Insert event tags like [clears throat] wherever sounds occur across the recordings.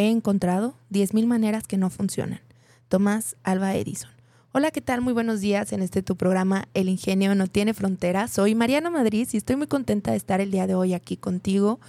He encontrado 10.000 maneras que no funcionan. Tomás Alba Edison. Hola, ¿qué tal? Muy buenos días en este tu programa El Ingenio no tiene fronteras. Soy Mariana Madrid y estoy muy contenta de estar el día de hoy aquí contigo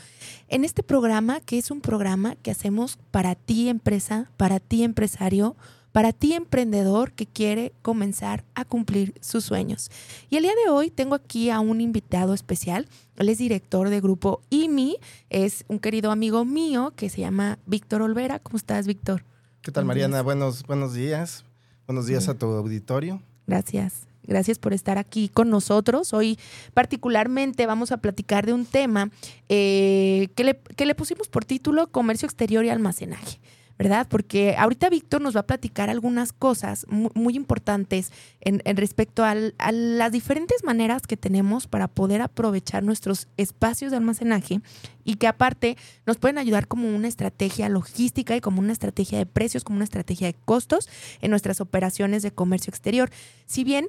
en este programa que es un programa que hacemos para ti empresa, para ti empresario, para ti emprendedor que quiere comenzar a cumplir sus sueños. Y el día de hoy tengo aquí a un invitado especial. Él es director de grupo IMI, es un querido amigo mío que se llama Víctor Olvera. ¿Cómo estás, Víctor? ¿Qué tal, Mariana? Buenos, buenos días. Buenos días a tu auditorio. Gracias. Gracias por estar aquí con nosotros. Hoy particularmente vamos a platicar de un tema eh, que, le, que le pusimos por título Comercio Exterior y Almacenaje. ¿Verdad? Porque ahorita Víctor nos va a platicar algunas cosas muy, importantes en, respecto a las diferentes maneras que tenemos para poder aprovechar nuestros espacios de almacenaje y que aparte nos pueden ayudar como una estrategia logística y como una estrategia de precios, como una estrategia de costos en nuestras operaciones de comercio exterior. Si bien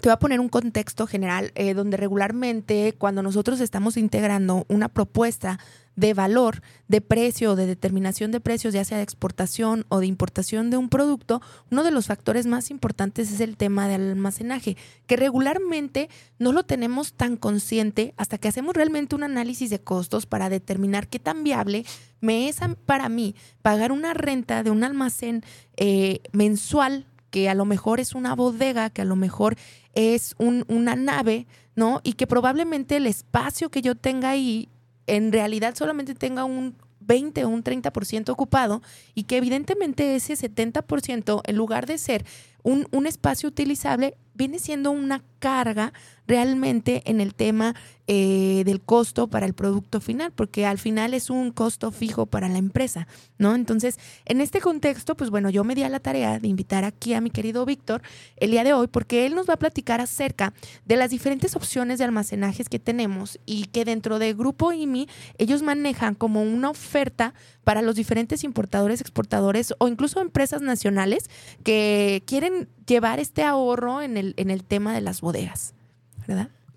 te voy a poner un contexto general eh, donde regularmente cuando nosotros estamos integrando una propuesta de valor, de precio, de determinación de precios, ya sea de exportación o de importación de un producto, uno de los factores más importantes es el tema del almacenaje, que regularmente no lo tenemos tan consciente hasta que hacemos realmente un análisis de costos para determinar qué tan viable me es para mí pagar una renta de un almacén eh, mensual que a lo mejor es una bodega, que a lo mejor es una nave, ¿no? Y que probablemente el espacio que yo tenga ahí en realidad solamente tenga un 20 o un 30% ocupado y que evidentemente ese 70% en lugar de ser un, un espacio utilizable viene siendo una carga realmente en el tema eh, del costo para el producto final, porque al final es un costo fijo para la empresa, ¿no? Entonces, en este contexto, pues bueno, yo me di a la tarea de invitar aquí a mi querido Víctor el día de hoy, porque él nos va a platicar acerca de las diferentes opciones de almacenajes que tenemos y que dentro del grupo IMI ellos manejan como una oferta para los diferentes importadores, exportadores o incluso empresas nacionales que quieren llevar este ahorro en el, en el tema de las bodegas,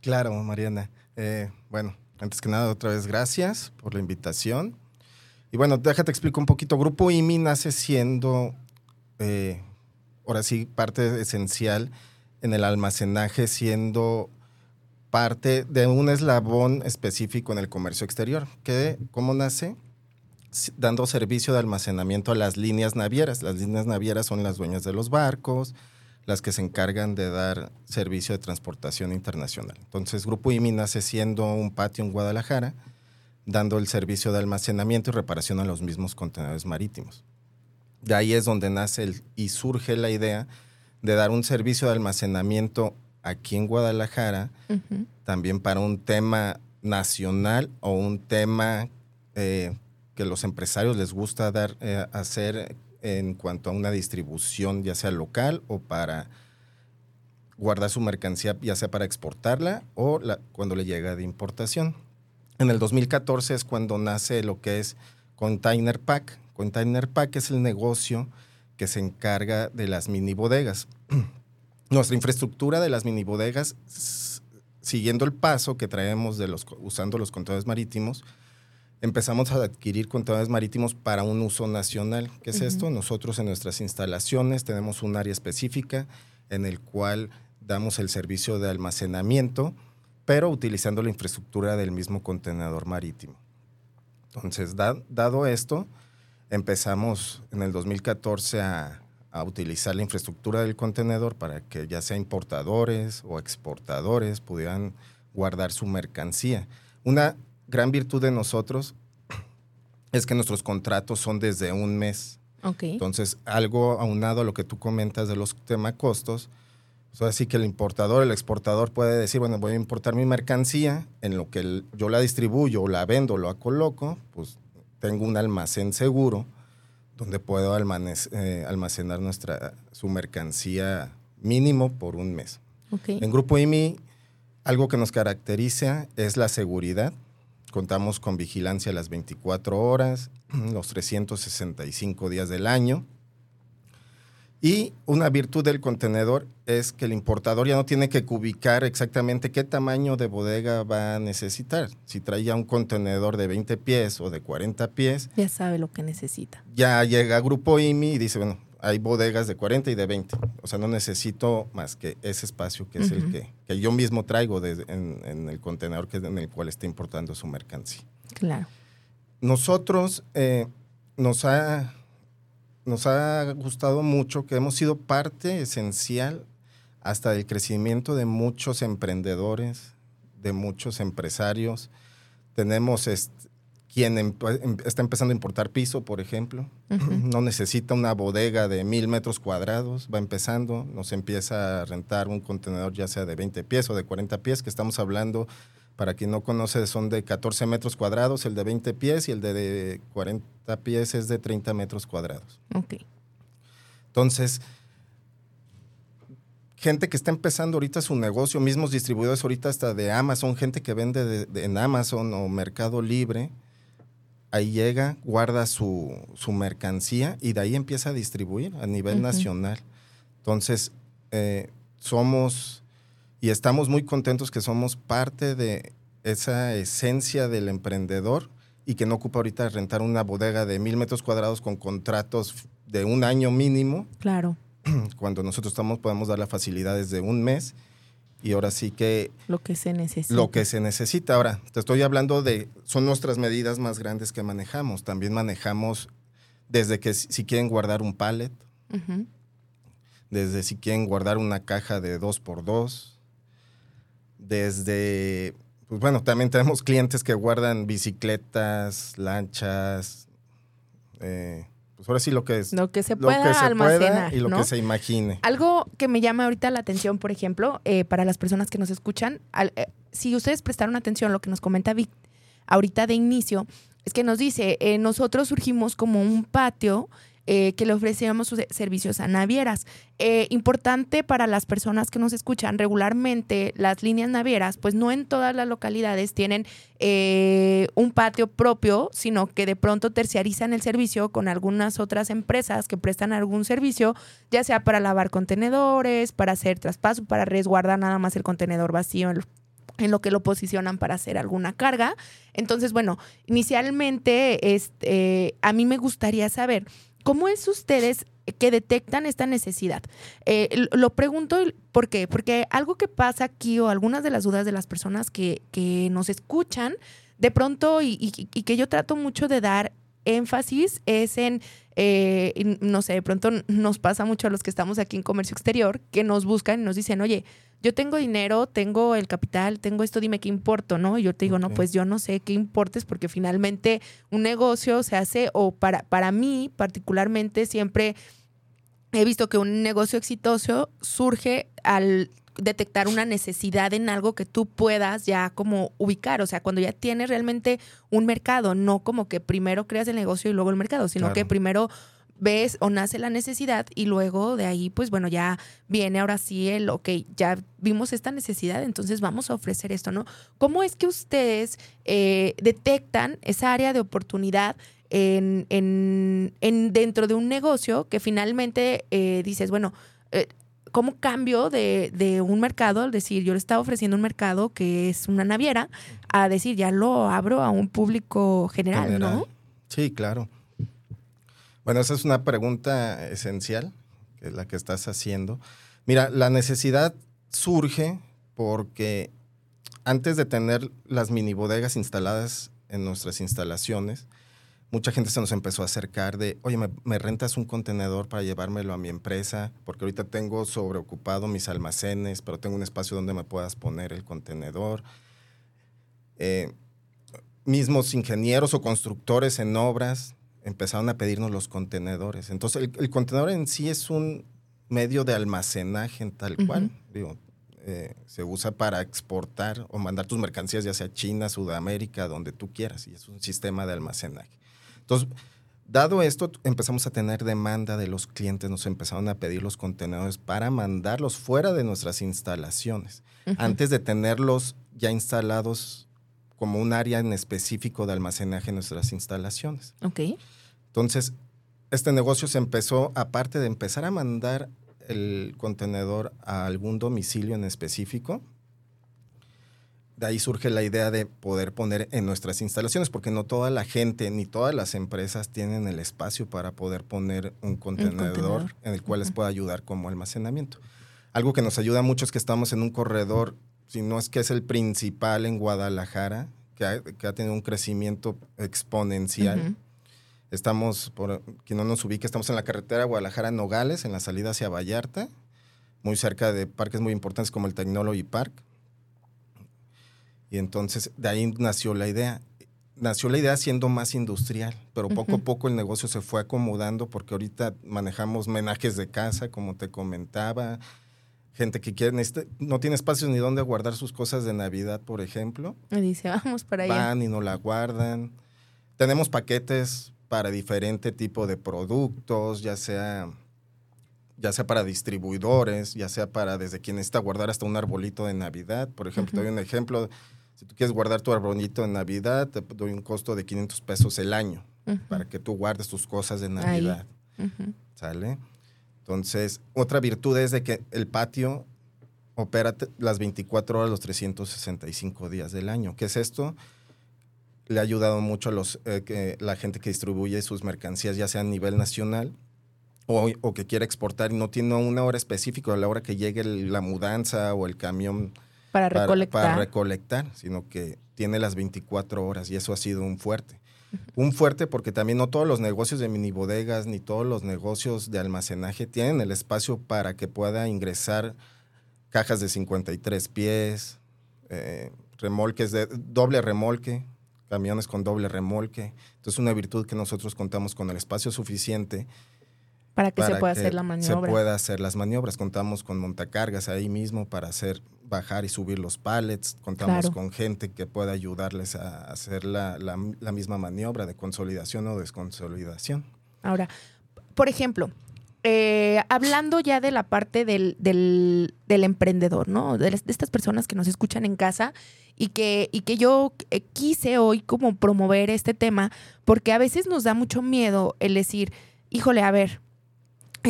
Claro, Mariana. Eh, bueno, antes que nada, otra vez gracias por la invitación. Y bueno, déjate explico un poquito. Grupo IMI nace siendo, eh, ahora sí, parte esencial en el almacenaje, siendo parte de un eslabón específico en el comercio exterior. ¿Qué, ¿Cómo nace? Dando servicio de almacenamiento a las líneas navieras. Las líneas navieras son las dueñas de los barcos, las que se encargan de dar servicio de transportación internacional. Entonces, Grupo IMI nace siendo un patio en Guadalajara, dando el servicio de almacenamiento y reparación a los mismos contenedores marítimos. De ahí es donde nace y surge la idea de dar un servicio de almacenamiento aquí en Guadalajara, también para un tema nacional o un tema eh, que los empresarios les gusta dar, eh, hacer en cuanto a una distribución, ya sea local o para guardar su mercancía, ya sea para exportarla o cuando le llega de importación. En el 2014 es cuando nace lo que es Container Pack. Container Pack es el negocio que se encarga de las mini bodegas. [clears throat] Nuestra infraestructura de las mini bodegas, siguiendo el paso que traemos de los, usando los contenedores marítimos, empezamos a adquirir contenedores marítimos para un uso nacional. ¿Qué es esto? Nosotros en nuestras instalaciones tenemos un área específica en el cual damos el servicio de almacenamiento, pero utilizando la infraestructura del mismo contenedor marítimo. Entonces, dado esto, empezamos en el 2014 a, a utilizar la infraestructura del contenedor para que ya sea importadores o exportadores pudieran guardar su mercancía. Una gran virtud de nosotros es que nuestros contratos son desde un mes. Entonces, algo aunado a lo que tú comentas de los temas costos, pues así que el importador, el exportador puede decir, bueno, voy a importar mi mercancía, en lo que yo la distribuyo o la vendo, lo coloco, pues tengo un almacén seguro donde puedo eh, almacenar nuestra, su mercancía mínimo por un mes. En Grupo IMI, algo que nos caracteriza es la seguridad. Contamos con vigilancia las 24 horas, [clears throat] los 365 días del año. Y una virtud del contenedor es que el importador ya no tiene que ubicar exactamente qué tamaño de bodega va a necesitar. Si traía un contenedor de 20 pies o de 40 pies. Ya sabe lo que necesita. Ya llega Grupo IMI y dice, bueno, hay bodegas de 40 y de 20. O sea, no necesito más que ese espacio que es el que, yo mismo traigo en, el contenedor que, en el cual está importando su mercancía. Claro. Nosotros eh, nos ha nos ha gustado mucho, que hemos sido parte esencial hasta del crecimiento de muchos emprendedores, de muchos empresarios. Tenemos quien em, está empezando a importar piso, por ejemplo. No necesita una bodega de mil metros cuadrados, va empezando, nos empieza a rentar un contenedor ya sea de 20 pies o de 40 pies, que estamos hablando para quien no conoce, son de 14 metros cuadrados, el de 20 pies y el de 40 pies es de 30 metros cuadrados. Ok. Entonces, gente que está empezando ahorita su negocio, mismos distribuidores ahorita hasta de Amazon, gente que vende en Amazon o Mercado Libre, ahí llega, guarda su, mercancía y de ahí empieza a distribuir a nivel nacional. Entonces, eh, somos y estamos muy contentos que somos parte de esa esencia del emprendedor y que no ocupa ahorita rentar una bodega de mil metros cuadrados con contratos de un año mínimo. Claro. [clears throat] Cuando nosotros estamos, podemos dar las facilidades de un mes y ahora sí que... Lo que se necesita. Lo que se necesita. Ahora, te estoy hablando de, son nuestras medidas más grandes que manejamos. También manejamos desde que si quieren guardar un pallet, desde si quieren guardar una caja de dos por dos, desde, pues bueno, también tenemos clientes que guardan bicicletas, lanchas, eh, pues ahora sí lo que es. Lo que se pueda almacenar. y lo que se imagine. Algo que me llama ahorita la atención, por ejemplo, eh, para las personas que nos escuchan, eh, si ustedes prestaron atención a lo que nos comenta Vic ahorita de inicio, es que nos dice, nosotros surgimos como un patio eh, que le ofrecíamos sus servicios a navieras. Eh, importante para las personas que nos escuchan regularmente, las líneas navieras, pues no en todas las localidades tienen eh, un patio propio, sino que de pronto terciarizan el servicio con algunas otras empresas que prestan algún servicio, ya sea para lavar contenedores, para hacer traspaso, para resguardar nada más el contenedor vacío en lo que lo posicionan para hacer alguna carga. Entonces, bueno, inicialmente este, a mí me gustaría saber ¿Cómo es ustedes que detectan esta necesidad? Eh, lo pregunto, ¿por qué? Porque algo que pasa aquí o algunas de las dudas de las personas que, nos escuchan, de pronto, y, que yo trato mucho de dar énfasis, es en, eh, no sé, de pronto nos pasa mucho a los que estamos aquí en comercio exterior, que nos buscan y nos dicen, oye, yo tengo dinero, tengo el capital, tengo esto, dime qué importo, ¿no? Y yo te digo, no, pues yo no sé qué importes porque finalmente un negocio se hace, o para, para mí particularmente siempre he visto que un negocio exitoso surge al detectar una necesidad en algo que tú puedas ya como ubicar, o sea, cuando ya tienes realmente un mercado, no como que primero creas el negocio y luego el mercado, sino que primero ves o nace la necesidad y luego de ahí, pues bueno, ya viene ahora sí el, ok, ya vimos esta necesidad, entonces vamos a ofrecer esto, ¿no? ¿Cómo es que ustedes eh, detectan esa área de oportunidad en, en, dentro de un negocio que finalmente eh, dices, bueno, eh, ¿cómo cambio de, un mercado? Al decir, yo le estaba ofreciendo un mercado que es una naviera, a decir, ya lo abro a un público general. ¿no? Sí, claro. Bueno, esa es una pregunta esencial, que es la que estás haciendo. Mira, la necesidad surge porque antes de tener las mini bodegas instaladas en nuestras instalaciones, mucha gente se nos empezó a acercar de, oye, ¿me, rentas un contenedor para llevármelo a mi empresa? Porque ahorita tengo sobreocupado mis almacenes, pero tengo un espacio donde me puedas poner el contenedor. Eh, mismos ingenieros o constructores en obras empezaron a pedirnos los contenedores. Entonces, el, contenedor en sí es un medio de almacenaje en tal cual. Digo, eh, se usa para exportar o mandar tus mercancías ya sea China, Sudamérica, donde tú quieras, y es un sistema de almacenaje. Entonces, Dado esto, empezamos a tener demanda de los clientes, nos empezaron a pedir los contenedores para mandarlos fuera de nuestras instalaciones, antes de tenerlos ya instalados como un área en específico de almacenaje en nuestras instalaciones. Ok. Entonces, este negocio se empezó, aparte de empezar a mandar el contenedor a algún domicilio en específico, de ahí surge la idea de poder poner en nuestras instalaciones, porque no toda la gente ni todas las empresas tienen el espacio para poder poner un contenedor, contenedor. en el cual les pueda ayudar como almacenamiento. Algo que nos ayuda mucho es que estamos en un corredor, si no es que es el principal en Guadalajara, que ha, que ha tenido un crecimiento exponencial. Estamos, por quien no nos ubique, estamos en la carretera Guadalajara-Nogales, en la salida hacia Vallarta, muy cerca de parques muy importantes como el Technology Park. Y entonces de ahí nació la idea. Nació la idea siendo más industrial, pero poco a poco el negocio se fue acomodando porque ahorita manejamos menajes de casa, como te comentaba, gente que quiere, necesita- no tiene espacios ni dónde guardar sus cosas de Navidad, por ejemplo Me dice, vamos para allá. van y no la guardan. Tenemos paquetes para diferente tipo de productos, ya sea, ya sea para distribuidores, ya sea para desde quien necesita guardar hasta un arbolito de Navidad. Por ejemplo, te doy un ejemplo. Si tú quieres guardar tu arbolito de Navidad, te doy un costo de 500 pesos el año para que tú guardes tus cosas de. Navidad. ¿Sale? Entonces, otra virtud es de que el patio opera las 24 horas, los 365 días del año. ¿Qué es esto? Le ha ayudado mucho a los, eh, que, la gente que distribuye sus mercancías, ya sea a nivel nacional o, o que quiere exportar y no tiene una hora específica a la hora que llegue el- la mudanza o el camión Para para, recolectar. para recolectar, sino que tiene las 24 horas y eso ha sido un fuerte. Un fuerte porque también no todos los negocios de mini bodegas ni todos los negocios de almacenaje tienen el espacio para que pueda ingresar cajas de 53 pies, eh, remolques de doble remolque, camiones con doble remolque. Entonces una virtud que nosotros contamos con el espacio suficiente para que se para pueda que hacer la maniobra. Se pueda hacer las maniobras. Contamos con montacargas ahí mismo para hacer bajar y subir los pallets. Contamos Claro. con gente que pueda ayudarles a hacer la, la- la misma maniobra de consolidación o desconsolidación. Ahora, por ejemplo, eh, hablando ya de la parte del, del- del emprendedor, ¿no? De, las- de estas personas que nos escuchan en casa y que, y que yo eh, quise hoy como promover este tema, porque a veces nos da mucho miedo el decir, híjole, a ver,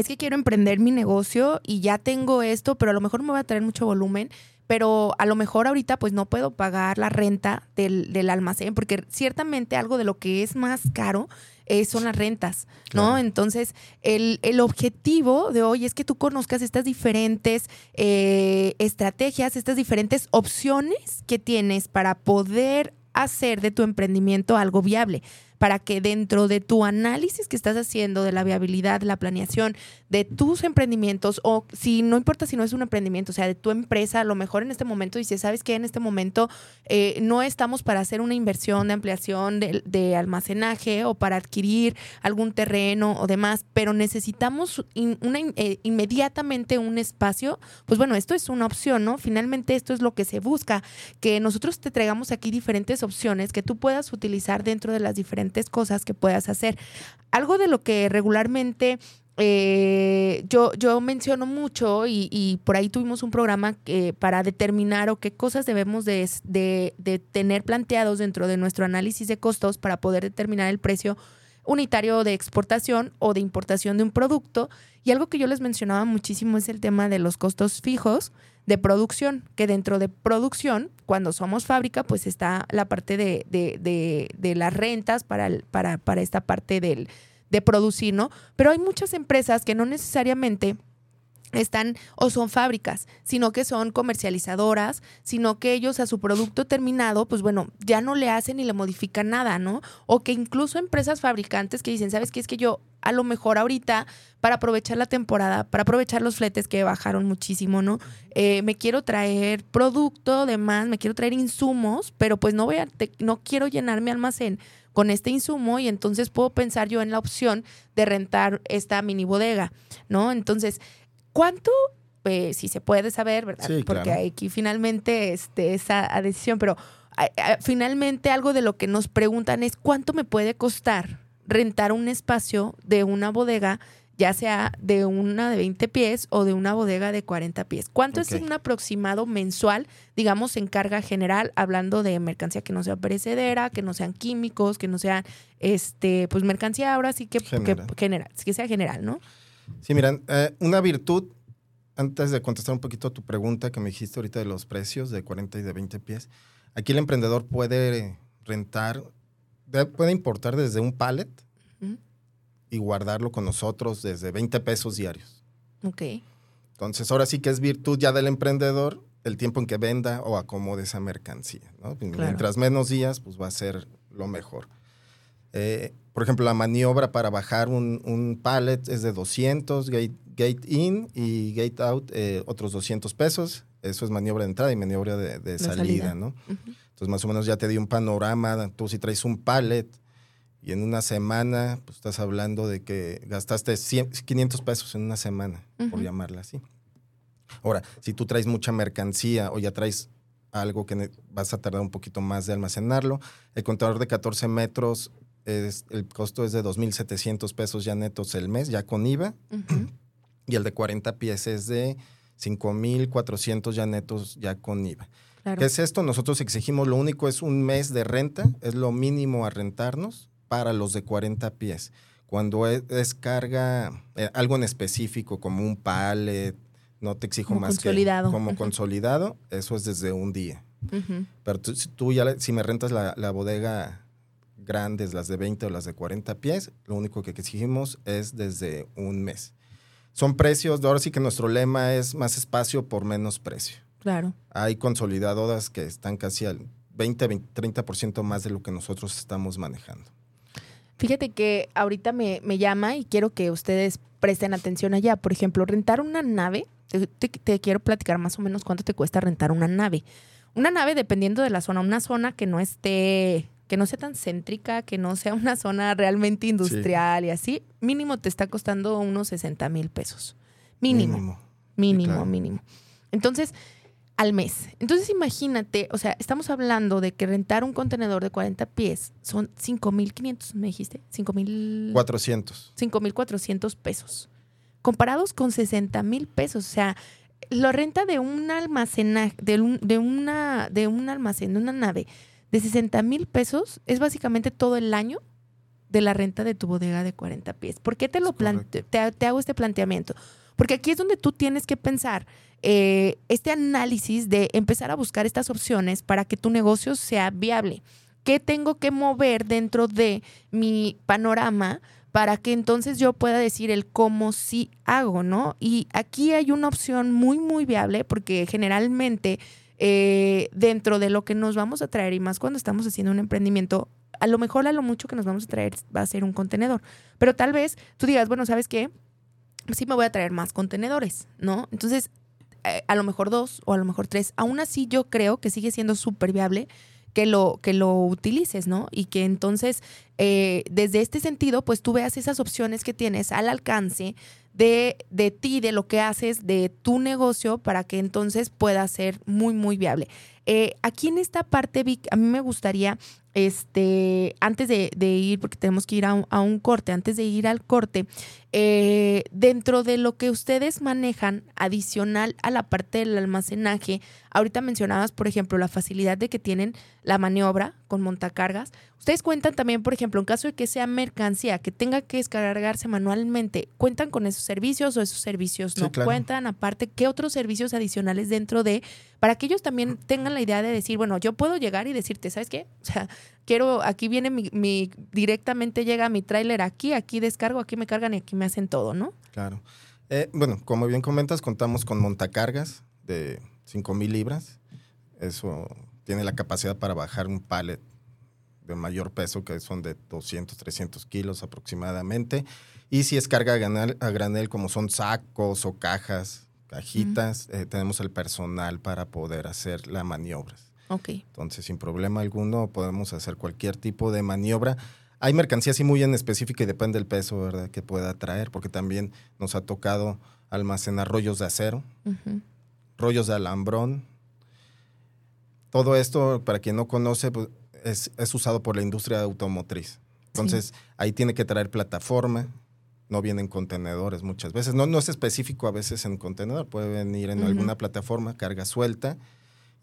es que quiero emprender mi negocio y ya tengo esto, pero a lo mejor me va a traer mucho volumen, pero a lo mejor ahorita pues no puedo pagar la renta del, del almacén, porque ciertamente algo de lo que es más caro eh, son las rentas, ¿no? Claro. Entonces, el, el objetivo de hoy es que tú conozcas estas diferentes eh, estrategias, estas diferentes opciones que tienes para poder hacer de tu emprendimiento algo viable, para que dentro de tu análisis que estás haciendo de la viabilidad, la planeación de tus emprendimientos, o si no importa si no es un emprendimiento, o sea, de tu empresa, a lo mejor en este momento dices, ¿sabes qué? En este momento eh, no estamos para hacer una inversión de ampliación de, almacenaje o para adquirir algún terreno o demás, pero necesitamos eh, inmediatamente un espacio, pues bueno, esto es una opción, ¿no? Finalmente esto es lo que se busca, que nosotros te traigamos aquí diferentes opciones que tú puedas utilizar dentro de las diferentes cosas que puedas hacer. Algo de lo que regularmente eh, yo, yo menciono mucho y, y por ahí tuvimos un programa que, para determinar o qué cosas debemos de, de- tener planteados dentro de nuestro análisis de costos para poder determinar el precio unitario de exportación o de importación de un producto. Y algo que yo les mencionaba muchísimo es el tema de los costos fijos de producción, que dentro de producción, cuando somos fábrica, pues está la parte de, de- las rentas para, para, para esta parte del, de producir, ¿no? Pero hay muchas empresas que no necesariamente están o son fábricas, sino que son comercializadoras, sino que ellos a su producto terminado, pues bueno, ya no le hacen ni le modifican nada, ¿no? O que incluso empresas fabricantes que dicen, ¿sabes qué? Es que yo a lo mejor ahorita, para aprovechar la temporada, para aprovechar los fletes que bajaron muchísimo, ¿no? Eh, me quiero traer producto, demás, me quiero traer insumos, pero pues no voy a, no quiero llenar mi almacén con este insumo y entonces puedo pensar yo en la opción de rentar esta mini bodega, ¿no? Entonces, ¿cuánto, eh, si se puede saber, verdad? Sí, Porque claro. aquí finalmente este, esa decisión, pero a- a- finalmente algo de lo que nos preguntan es cuánto me puede costar rentar un espacio de una bodega, ya sea de una de 20 pies o de una bodega de 40 pies. ¿Cuánto es un aproximado mensual, digamos, en carga general, hablando de mercancía que no sea perecedera, que no sean químicos, que no sean, este, pues mercancía ahora sí que que- General. que sea general, ¿no? Sí, miran, eh, una virtud, antes de contestar un poquito a tu pregunta que me dijiste ahorita de los precios de 40 y de 20 pies, aquí el emprendedor puede rentar, de- puede importar desde un pallet. Y guardarlo con nosotros desde 20 pesos diarios. Ok. Entonces, ahora sí que es virtud ya del emprendedor el tiempo en que venda o acomode esa mercancía. ¿no? Mientras menos días, pues va a ser lo mejor. Eh, por ejemplo, la maniobra para bajar un, un pallet es de 200, gate, gate in y gate out eh, otros 200 pesos. Eso es maniobra de entrada y maniobra de, de salida, salida. ¿no? Ujú. Entonces, más o menos ya te di un panorama. Tú si traes un pallet y en una semana, pues estás hablando de que gastaste 100, 500 pesos en una semana, por llamarla así. Ahora, si tú traes mucha mercancía o ya traes algo que vas a tardar un poquito más de almacenarlo, el contador de 14 metros, es, el costo es de 2.700 pesos ya netos el mes, ya con IVA, [clears throat] y el de 40 pies es de 5.400 ya netos ya con IVA. Claro. ¿Qué es esto? Nosotros exigimos lo único es un mes de renta, es lo mínimo a rentarnos para los de 40 pies. Cuando es, es carga, eh, algo en específico, como un pallet, no te exijo Como más consolidado. que como consolidado, eso es desde un día. Pero tú, tú ya, si me rentas la, la bodega grandes, las de 20 o las de 40 pies, lo único que exigimos es desde un mes. Son precios, ahora sí que nuestro lema es más espacio por menos precio. Claro. Hay consolidadoras que están casi al 20, 20 30% más de lo que nosotros estamos manejando. Fíjate que ahorita me, me llama y quiero que ustedes presten atención allá. Por ejemplo, rentar una nave, te, te- te quiero platicar más o menos cuánto te cuesta rentar una nave. Una nave dependiendo de la zona, una zona que no esté, que no sea tan céntrica, que no sea una zona realmente industrial y así, mínimo te está costando unos 60 mil pesos. Mínimo. Mínimo, claro. mínimo. Entonces, al mes. Entonces, imagínate, o sea, estamos hablando de que rentar un contenedor de 40 pies son 5.500, me dijiste, 5.000... 400. 5.400 pesos. Comparados con 60 mil pesos. O sea, la renta de un almacenaje, de, un, de, una, de un almacén, de una nave, de 60 mil pesos es básicamente todo el año de la renta de tu bodega de 40 pies. ¿Por qué te, lo plante- te, te hago este planteamiento? Porque aquí es donde tú tienes que pensar eh, este análisis de empezar a buscar estas opciones para que tu negocio sea viable. ¿Qué tengo que mover dentro de mi panorama para que entonces yo pueda decir el cómo sí hago, ¿no? Y aquí hay una opción muy, muy viable porque generalmente eh, dentro de lo que nos vamos a traer y más cuando estamos haciendo un emprendimiento, a lo mejor a lo mucho que nos vamos a traer va a ser un contenedor. Pero tal vez tú digas, bueno, ¿sabes qué? Sí me voy a traer más contenedores, ¿no? Entonces, a lo mejor dos o a lo mejor tres. Aún así yo creo que sigue siendo súper viable que lo, que lo utilices, ¿no? Y que entonces, eh, desde este sentido, pues tú veas esas opciones que tienes al alcance de, de ti, de lo que haces, de tu negocio, para que entonces pueda ser muy, muy viable. Eh, aquí en esta parte, Vic, a mí me gustaría, este, antes de, ir, porque tenemos que ir a un corte, antes de ir al corte, eh, dentro de lo que ustedes manejan adicional a la parte del almacenaje, ahorita mencionabas, por ejemplo, la facilidad de que tienen la maniobra con montacargas. Ustedes cuentan también, por ejemplo, en caso de que sea mercancía que tenga que descargarse manualmente, ¿cuentan con esos servicios o esos servicios no Sí, claro. cuentan? Aparte, ¿qué otros servicios adicionales dentro de, para que ellos también tengan la idea de decir, bueno, yo puedo llegar y decirte, ¿sabes qué? O sea, quiero, aquí viene mi, mi directamente llega mi tráiler aquí, aquí descargo, aquí me cargan y aquí me hacen todo, ¿no? Claro. Eh, bueno, como bien comentas, contamos con montacargas de 5.000 libras. Eso tiene la capacidad para bajar un pallet de mayor peso, que son de 200, 300 kilos aproximadamente. Y si es carga a granel, a granel como son sacos o cajas, cajitas, eh, tenemos el personal para poder hacer las maniobras. Ok. Entonces, sin problema alguno, podemos hacer cualquier tipo de maniobra. Hay mercancía así muy en específica y depende del peso, ¿verdad?, que pueda traer, porque también nos ha tocado almacenar rollos de acero, rollos de alambrón. Todo esto, para quien no conoce, pues, es, es usado por la industria automotriz. Entonces, ahí tiene que traer plataforma, no vienen contenedores muchas veces. No, no es específico a veces en contenedor, puede venir en alguna plataforma, carga suelta,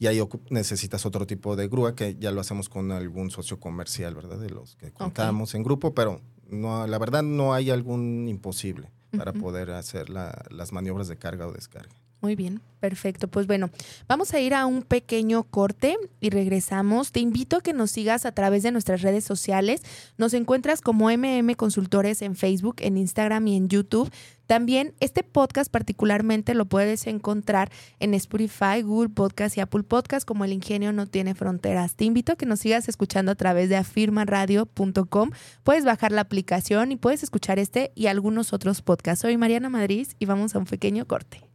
y ahí necesitas otro tipo de grúa que ya lo hacemos con algún socio comercial, ¿verdad? De los que contamos en grupo, pero no, la verdad no hay algún imposible para poder hacer las maniobras de carga o descarga. Muy bien, perfecto. Pues bueno, vamos a ir a un pequeño corte y regresamos. Te invito a que nos sigas a través de nuestras redes sociales. Nos encuentras como MM Consultores en Facebook, en Instagram y en YouTube. También este podcast particularmente lo puedes encontrar en Spotify, Google Podcast y Apple Podcast como El Ingenio no tiene fronteras. Te invito a que nos sigas escuchando a través de afirmaradio.com. Puedes bajar la aplicación y puedes escuchar este y algunos otros podcasts. Soy Mariana Madrid y vamos a un pequeño corte.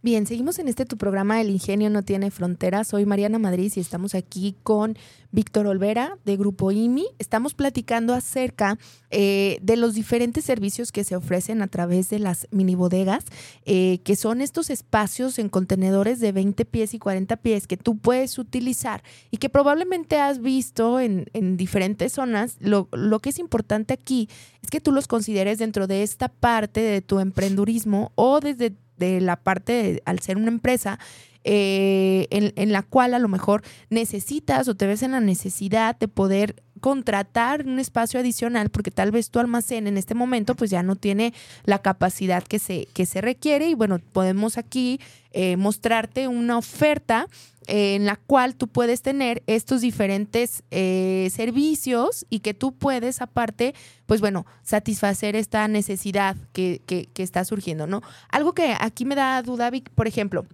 Bien, seguimos en este tu programa El Ingenio no tiene fronteras. Soy Mariana Madrid y estamos aquí con Víctor Olvera de Grupo IMI. Estamos platicando acerca eh, de los diferentes servicios que se ofrecen a través de las mini bodegas, eh, que son estos espacios en contenedores de 20 pies y 40 pies que tú puedes utilizar y que probablemente has visto en, en diferentes zonas. Lo, lo que es importante aquí es que tú los consideres dentro de esta parte de tu emprendurismo o desde de la parte, al ser una empresa, eh, en, la cual a lo mejor necesitas o te ves en la necesidad de poder contratar un espacio adicional porque tal vez tu almacén en este momento pues ya no tiene la capacidad que se, que se requiere y bueno, podemos aquí eh, mostrarte una oferta eh, en la cual tú puedes tener estos diferentes servicios y que tú puedes aparte, pues bueno, satisfacer esta necesidad que, que, que está surgiendo, ¿no? Algo que aquí me da duda, Vic, por ejemplo,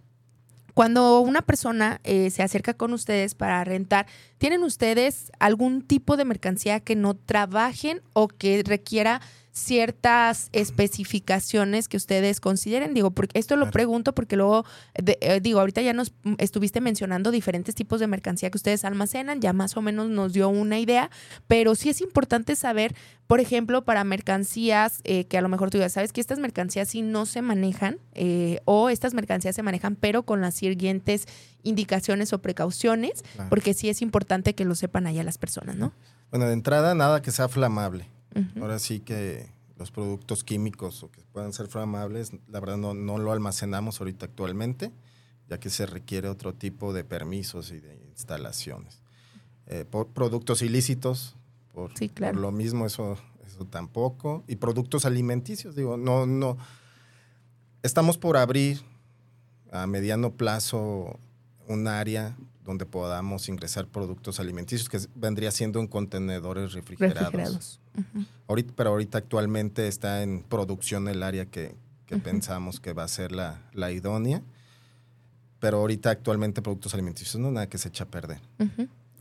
cuando una persona eh, se acerca con ustedes para rentar, ¿tienen ustedes algún tipo de mercancía que no trabajen o que requiera ciertas especificaciones que ustedes consideren? Digo, porque esto lo pregunto porque luego, eh, digo, ahorita ya nos estuviste mencionando diferentes tipos de mercancía que ustedes almacenan, ya más o menos nos dio una idea, pero sí es importante saber, por ejemplo, para mercancías eh, que a lo mejor tú ya sabes que estas mercancías sí no se manejan eh, o estas mercancías se manejan, pero con las siguientes indicaciones o precauciones, porque sí es importante que lo sepan allá las personas, ¿no? Bueno, de entrada, nada que sea flamable. Ahora sí que los productos químicos o que puedan ser flamables, la verdad no, no lo almacenamos ahorita actualmente, ya que se requiere otro tipo de permisos y de instalaciones. Eh, por productos ilícitos, por, lo mismo eso, eso tampoco. Y productos alimenticios, digo, no, no. Estamos por abrir a mediano plazo un área donde podamos ingresar productos alimenticios, que vendría siendo en contenedores refrigerados. Ahorita, pero ahorita actualmente está en producción el área que, pensamos que va a ser la, idónea. Pero ahorita actualmente productos alimenticios no nada que se echa a perder.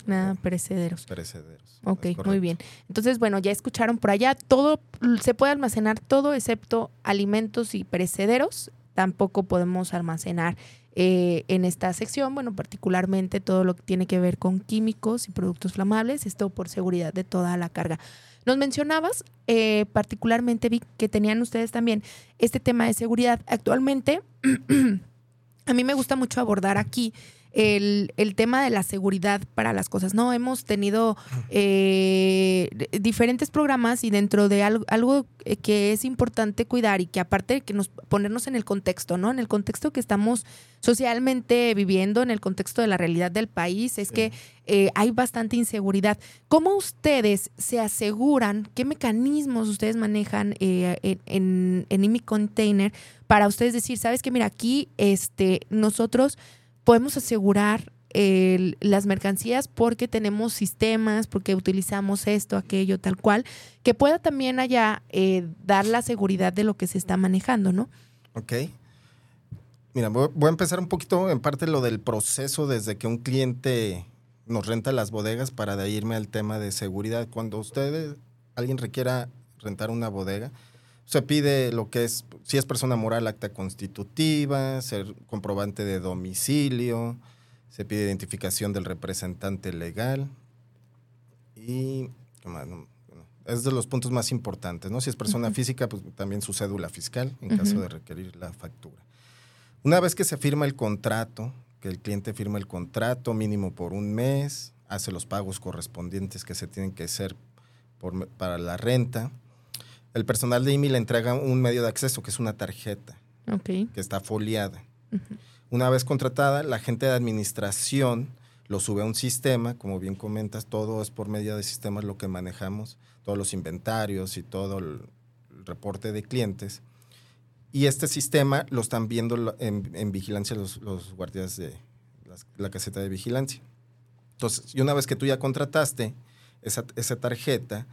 Nada, perecederos. Perecederos. Ok, muy bien. Entonces, bueno, ya escucharon por allá, todo, se puede almacenar todo excepto alimentos y perecederos. Tampoco podemos almacenar eh, en esta sección, bueno, particularmente todo lo que tiene que ver con químicos y productos flamables, esto por seguridad de toda la carga. Nos mencionabas eh, particularmente, Vic, que tenían ustedes también este tema de seguridad. Actualmente, [clears throat] a mí me gusta mucho abordar aquí el, tema de la seguridad para las cosas. No, hemos tenido eh, diferentes programas y dentro de algo, algo, que es importante cuidar y que aparte que nos ponernos en el contexto, ¿no? En el contexto que estamos socialmente viviendo, en el contexto de la realidad del país, es que eh, hay bastante inseguridad. ¿Cómo ustedes se aseguran, qué mecanismos ustedes manejan eh, en, en IMI Container para ustedes decir, sabes que mira, aquí este, nosotros podemos asegurar las mercancías porque tenemos sistemas, porque utilizamos esto, aquello, tal cual, que pueda también allá eh, dar la seguridad de lo que se está manejando, ¿no? Ok. Mira, voy, a empezar un poquito en parte lo del proceso desde que un cliente nos renta las bodegas para de irme al tema de seguridad. Cuando ustedes, alguien requiera rentar una bodega, se pide lo que es, si es persona moral, acta constitutiva, ser comprobante de domicilio, se pide identificación del representante legal y es de los puntos más importantes, ¿no? Si es persona física, pues también su cédula fiscal en caso de requerir la factura. Una vez que se firma el contrato, que el cliente firma el contrato mínimo por un mes, hace los pagos correspondientes que se tienen que hacer por- para la renta. El personal de IMI le entrega un medio de acceso, que es una tarjeta, que está foliada. Una vez contratada, la gente de administración lo sube a un sistema, como bien comentas, todo es por medio de sistemas lo que manejamos, todos los inventarios y todo el, reporte de clientes. Y este sistema lo están viendo en, en vigilancia los, los guardias de las- la caseta de vigilancia. Entonces, y una vez que tú ya contrataste esa, esa tarjeta,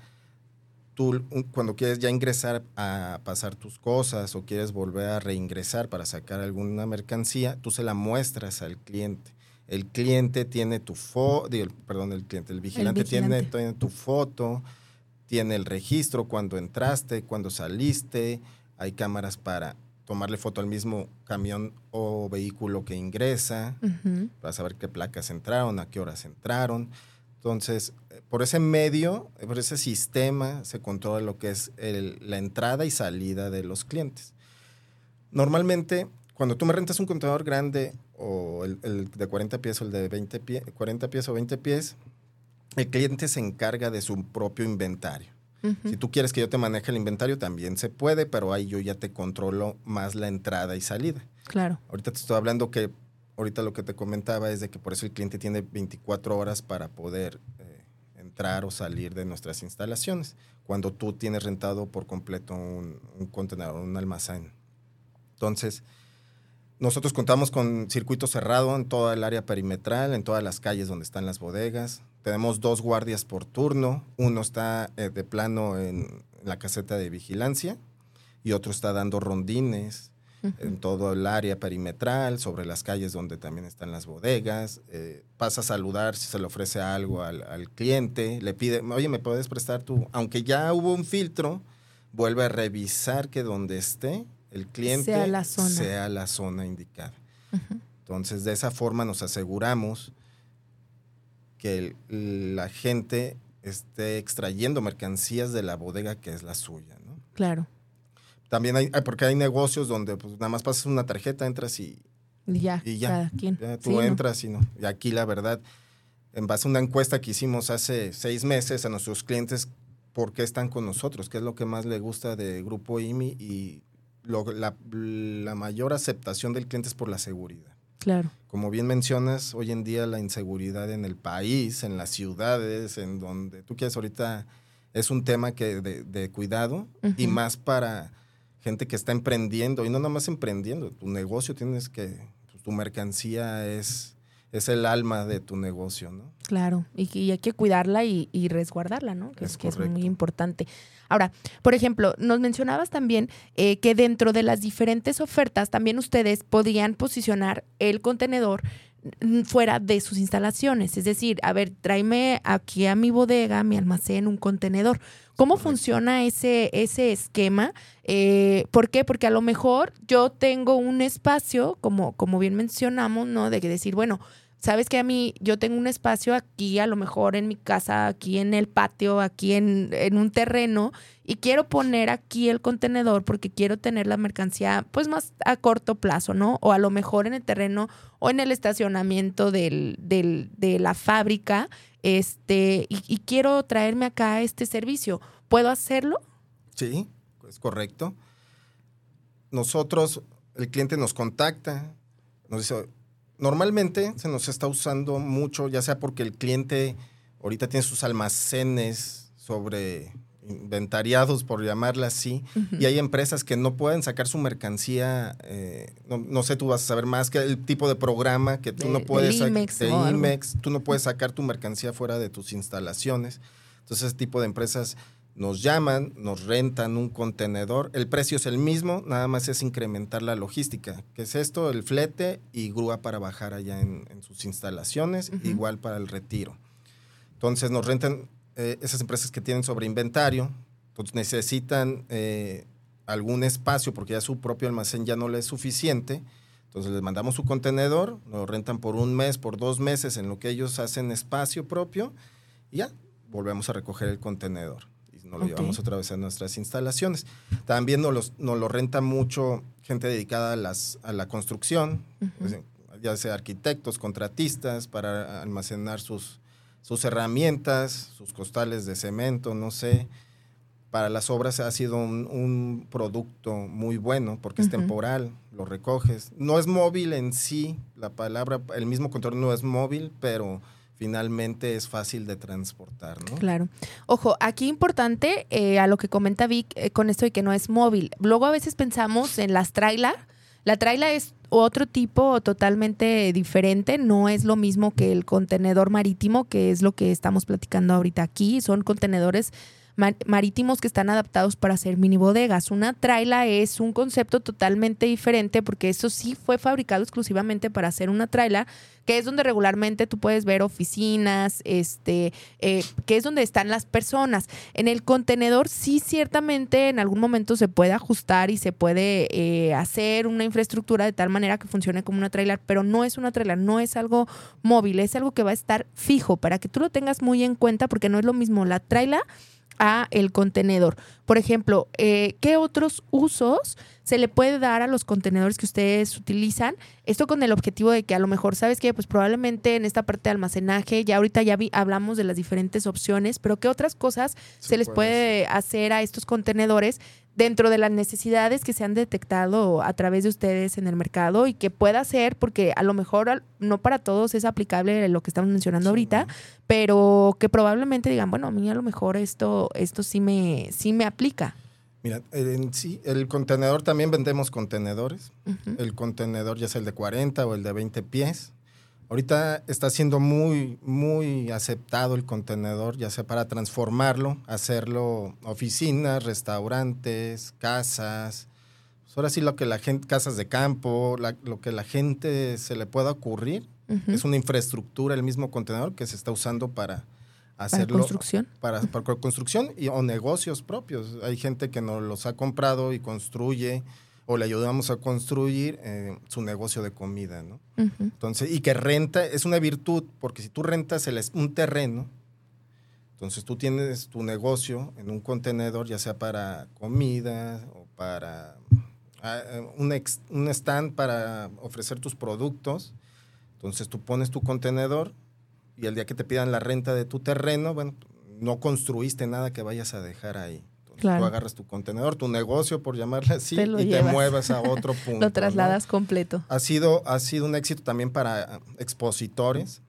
tú cuando quieres ya ingresar a pasar tus cosas o quieres volver a reingresar para sacar alguna mercancía, tú se la muestras al cliente. El cliente tiene tu foto, perdón, el cliente, el vigilante, Tiene, vigilante. tiene tu foto, tiene el registro cuando entraste, cuando saliste, hay cámaras para tomarle foto al mismo camión o vehículo que ingresa para saber qué placas entraron, a qué horas entraron. Entonces, por ese medio, por ese sistema, se controla lo que es el- la entrada y salida de los clientes. Normalmente, cuando tú me rentas un contenedor grande, o el, el de 40 pies o el de 20 pie- 40 pies o 20 pies, el cliente se encarga de su propio inventario. Si tú quieres que yo te maneje el inventario, también se puede, pero ahí yo ya te controlo más la entrada y salida. Claro. Ahorita te estoy hablando que, ahorita lo que te comentaba es de que por eso el cliente tiene 24 horas para poder entrar o salir de nuestras instalaciones, cuando tú tienes rentado por completo un, un contenedor, un almacén. Entonces, nosotros contamos con circuito cerrado en toda el área perimetral, en todas las calles donde están las bodegas. Tenemos dos guardias por turno. Uno está eh, de plano en la caseta de vigilancia y otro está dando rondines en todo el área perimetral, sobre las calles donde también están las bodegas. Eh, pasa a saludar si se le ofrece algo al, al cliente. Le pide, oye, ¿me puedes prestar tu...? Aunque ya hubo un filtro, vuelve a revisar que donde esté el cliente Sea la zona. sea la zona indicada. Entonces, de esa forma nos aseguramos que el- la gente esté extrayendo mercancías de la bodega que es la suya, ¿no? Claro. También hay, porque hay negocios donde pues, nada más pasas una tarjeta, entras y, Y ya, y ya. cada quien. ya tú Sí, ¿no? entras y no. Y aquí la verdad, en base a una encuesta que hicimos hace seis meses a nuestros clientes, ¿por qué están con nosotros? ¿Qué es lo que más le gusta de Grupo IMI? Y lo- la, la mayor aceptación del cliente es por la seguridad. Claro. Como bien mencionas, hoy en día la inseguridad en el país, en las ciudades, en donde tú quieres ahorita, es un tema que de, de cuidado y más para gente que está emprendiendo y no nada más emprendiendo, tu negocio tienes que, pues, tu mercancía es, es el alma de tu negocio, ¿no? Claro, y, hay que cuidarla y, y resguardarla, ¿no? Que es, Es que es muy importante. Ahora, por ejemplo, nos mencionabas también eh, que dentro de las diferentes ofertas también ustedes podían posicionar el contenedor mm, fuera de sus instalaciones. Es decir, a ver, tráeme aquí a mi bodega, a mi almacén, un contenedor. ¿Cómo Correcto. funciona ese, ese esquema? Eh, ¿Por qué? Porque a lo mejor yo tengo un espacio, como, como bien mencionamos, ¿no? De que decir, bueno, sabes que a mí yo tengo un espacio aquí, a lo mejor en mi casa, aquí en el patio, aquí en, en un terreno, y quiero poner aquí el contenedor porque quiero tener la mercancía pues más a corto plazo, ¿no? O a lo mejor en el terreno o en el estacionamiento del, del- de la fábrica, este, y, quiero traerme acá este servicio. ¿Puedo hacerlo? Sí, es correcto. Nosotros, el cliente nos contacta, nos dice, normalmente se nos está usando mucho, ya sea porque el cliente ahorita tiene sus almacenes sobre inventariados, por llamarla así, y hay empresas que no pueden sacar su mercancía, eh, no, no sé, tú vas a saber más que el tipo de programa que tú De- no puedes IMEX de. IMEX, tú no puedes sacar tu mercancía fuera de tus instalaciones. Entonces, ese tipo de empresas nos llaman, nos rentan un contenedor. El precio es el mismo, nada más es incrementar la logística. ¿Qué es esto? El flete y grúa para bajar allá en, en sus instalaciones, igual para el retiro. Entonces nos rentan eh, esas empresas que tienen sobre inventario, pues necesitan eh, algún espacio porque ya su propio almacén ya no le es suficiente. Entonces les mandamos su contenedor, lo rentan por un mes, por dos meses en lo que ellos hacen espacio propio y ya volvemos a recoger el contenedor y nos lo llevamos otra vez a nuestras instalaciones. También nos, los- nos lo renta mucho gente dedicada a, las, a la construcción, pues, ya sea arquitectos, contratistas, para almacenar sus sus herramientas, sus costales de cemento, no sé. Para las obras ha sido un, un producto muy bueno porque es temporal, lo recoges. No es móvil en sí, la palabra, el mismo control no es móvil, pero finalmente es fácil de transportar, ¿no? Claro. Ojo, aquí importante eh, a lo que comenta Vic eh, con esto de que no es móvil. Luego a veces pensamos en las trailer. La trailer es otro tipo totalmente diferente, no es lo mismo que el contenedor marítimo, que es lo que estamos platicando ahorita aquí. Son contenedores marítimos que están adaptados para hacer mini bodegas. Una traila es un concepto totalmente diferente porque eso sí fue fabricado exclusivamente para hacer una traila, que es donde regularmente tú puedes ver oficinas, este, eh, que es donde están las personas. En el contenedor sí ciertamente en algún momento se puede ajustar y se puede eh, hacer una infraestructura de tal manera que funcione como una trailer, pero no es una trailer, no es algo móvil, es algo que va a estar fijo para que tú lo tengas muy en cuenta porque no es lo mismo la trailer a el contenedor. Por ejemplo, eh, ¿qué otros usos se le puede dar a los contenedores que ustedes utilizan? Esto con el objetivo de que a lo mejor, ¿sabes qué? Pues probablemente en esta parte de almacenaje, ya ahorita ya vi- hablamos de las diferentes opciones, pero ¿qué otras cosas se, les puede hacer a estos contenedores dentro de las necesidades que se han detectado a través de ustedes en el mercado y que pueda ser, porque a lo mejor no para todos es aplicable lo que estamos mencionando Sí, ahorita, pero que probablemente digan, bueno, a mí a lo mejor esto, esto sí me, sí me aplica. Mira, en sí, el contenedor también vendemos contenedores. El contenedor ya sea el de 40 o el de 20 pies. Ahorita está siendo muy, muy aceptado el contenedor, ya sea para transformarlo, hacerlo oficinas, restaurantes, casas. Pues ahora sí lo que la gente, casas de campo, la- lo que la gente se le pueda ocurrir, es una infraestructura, el mismo contenedor que se está usando para Para hacerlo construcción. para, para construcción y, o negocios propios. Hay gente que nos los ha comprado y construye o le ayudamos a construir eh, su negocio de comida, ¿no? Entonces, y que renta es una virtud, porque si tú rentas el un terreno, entonces tú tienes tu negocio en un contenedor, ya sea para comida o para ah, eh, un, ex- un stand para ofrecer tus productos. Entonces tú pones tu contenedor y el día que te pidan la renta de tu terreno, bueno, no construiste nada que vayas a dejar ahí. Claro. tú agarras tu contenedor, tu negocio, por llamarle así, Te y llevas. te muevas a otro [laughs] punto. Lo ¿no? trasladas completo. Ha sido, ha sido un éxito también para expositores.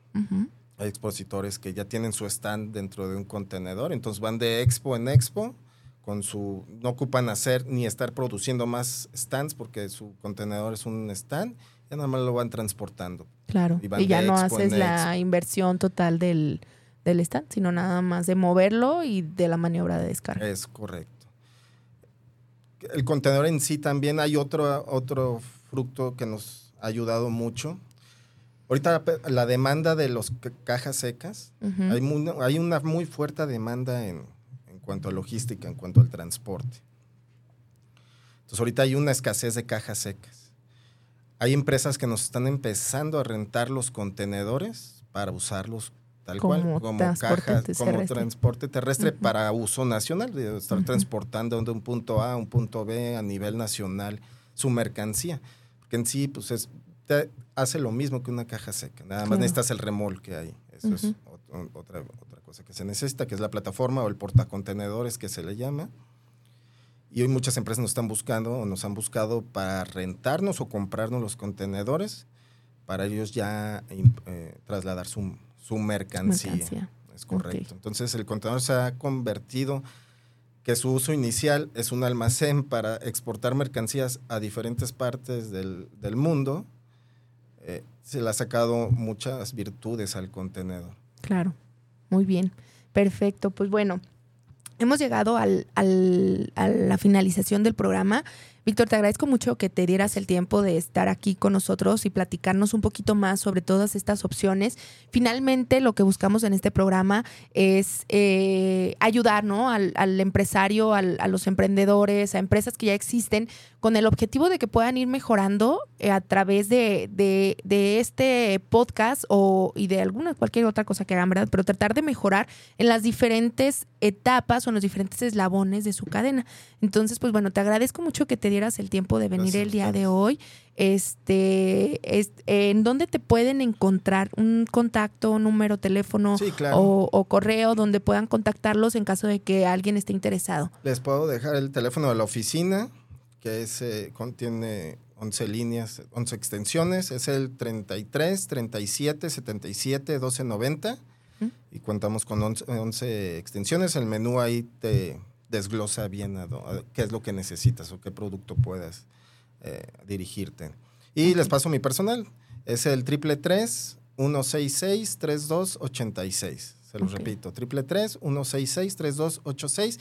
Hay expositores que ya tienen su stand dentro de un contenedor, entonces van de expo en expo con su no ocupan hacer ni estar produciendo más stands porque su contenedor es un stand, ya nada más lo van transportando. Claro. Y ya no haces la inversión total del, del stand, sino nada más de moverlo y de la maniobra de descarga. Es correcto. El contenedor en sí también hay otro, otro fruto que nos ha ayudado mucho. Ahorita la demanda de ca- cajas secas. Hay, muy- hay una muy fuerte demanda en, en cuanto a logística, en cuanto al transporte. Entonces ahorita hay una escasez de cajas secas. Hay empresas que nos están empezando a rentar los contenedores para usarlos tal Como cual, como transporte como terrestre. transporte terrestre para uso nacional, de estar transportando de un punto A a un punto B a nivel nacional su mercancía. Porque en sí, pues es, te hace lo mismo que una caja seca. Nada más Claro. necesitas el remolque ahí. Eso es Ujú. ot- otra, otra cosa que se necesita, que es la plataforma o el portacontenedores que se le llama. Y hoy muchas empresas nos están buscando o nos han buscado para rentarnos o comprarnos los contenedores para ellos ya eh, trasladar su, su mercancía. Mercancía. Es correcto. Entonces el contenedor se ha convertido que su uso inicial es un almacén para exportar mercancías a diferentes partes del, del mundo. Eh, se le ha sacado muchas virtudes al contenedor. Claro, muy bien, perfecto. Pues bueno, hemos llegado al, al- a la finalización del programa. Víctor, te agradezco mucho que te dieras el tiempo de estar aquí con nosotros y platicarnos un poquito más sobre todas estas opciones. Finalmente, lo que buscamos en este programa es eh, ayudar ¿no? al, empresario, al- a los emprendedores, a empresas que ya existen, con el objetivo de que puedan ir mejorando eh, a través de, de- de este podcast o, y de alguna, cualquier otra cosa que hagan, ¿verdad? Pero tratar de mejorar en las diferentes etapas o en los diferentes eslabones de su cadena. Entonces, pues bueno, te agradezco mucho que te dieras el tiempo de venir el día de hoy. Este, ¿En dónde te pueden encontrar? ¿Un contacto, un número, teléfono o, correo donde puedan contactarlos en caso de que alguien esté interesado? Les puedo dejar el teléfono de la oficina, que es, eh, contiene 11 líneas, 11 extensiones. Es el 33 37 77 12 90 y contamos con 11, extensiones. El menú ahí te desglosa bien qué es lo que necesitas o qué producto puedas eh, dirigirte. Y les paso mi personal. Es el triple 166 3286. Se los repito, triple 166 3286.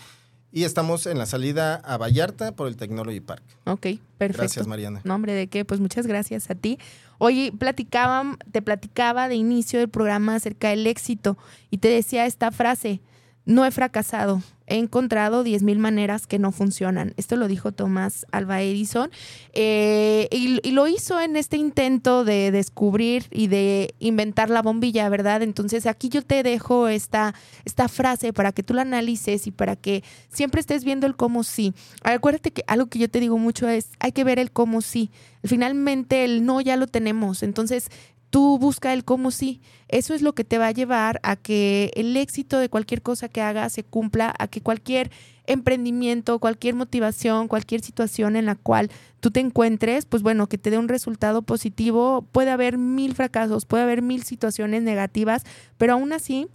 Y estamos en la salida a Vallarta por el Technology Park. Ok, perfecto. Gracias, Mariana. Nombre de qué? Pues muchas gracias a ti. Oye, platicaba, te platicaba de inicio del programa acerca del éxito y te decía esta frase, no he fracasado, he encontrado 10.000 maneras que no funcionan. Esto lo dijo Tomás Alba Edison eh, y, lo hizo en este intento de descubrir y de inventar la bombilla, ¿verdad? Entonces aquí yo te dejo esta, esta frase para que tú la analices y para que siempre estés viendo el cómo sí. Acuérdate que algo que yo te digo mucho es, hay que ver el cómo sí. Finalmente el no ya lo tenemos. Entonces tú busca el cómo sí. Eso es lo que te va a llevar a que el éxito de cualquier cosa que hagas se cumpla, a que cualquier emprendimiento, cualquier motivación, cualquier situación en la cual tú te encuentres, pues bueno, que te dé un resultado positivo. Puede haber mil fracasos, puede haber mil situaciones negativas, pero aún así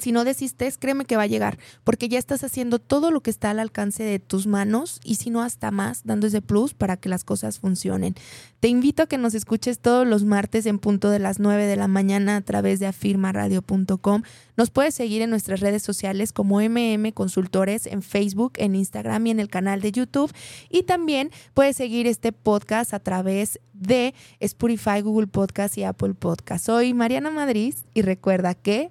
si no desistes, créeme que va a llegar, porque ya estás haciendo todo lo que está al alcance de tus manos y si no hasta más, dando ese plus para que las cosas funcionen. Te invito a que nos escuches todos los martes en punto de las 9 de la mañana a través de afirmaradio.com. Nos puedes seguir en nuestras redes sociales como MM Consultores en Facebook, en Instagram y en el canal de YouTube. Y también puedes seguir este podcast a través de Spotify, Google Podcast y Apple Podcast. Soy Mariana Madrid y recuerda que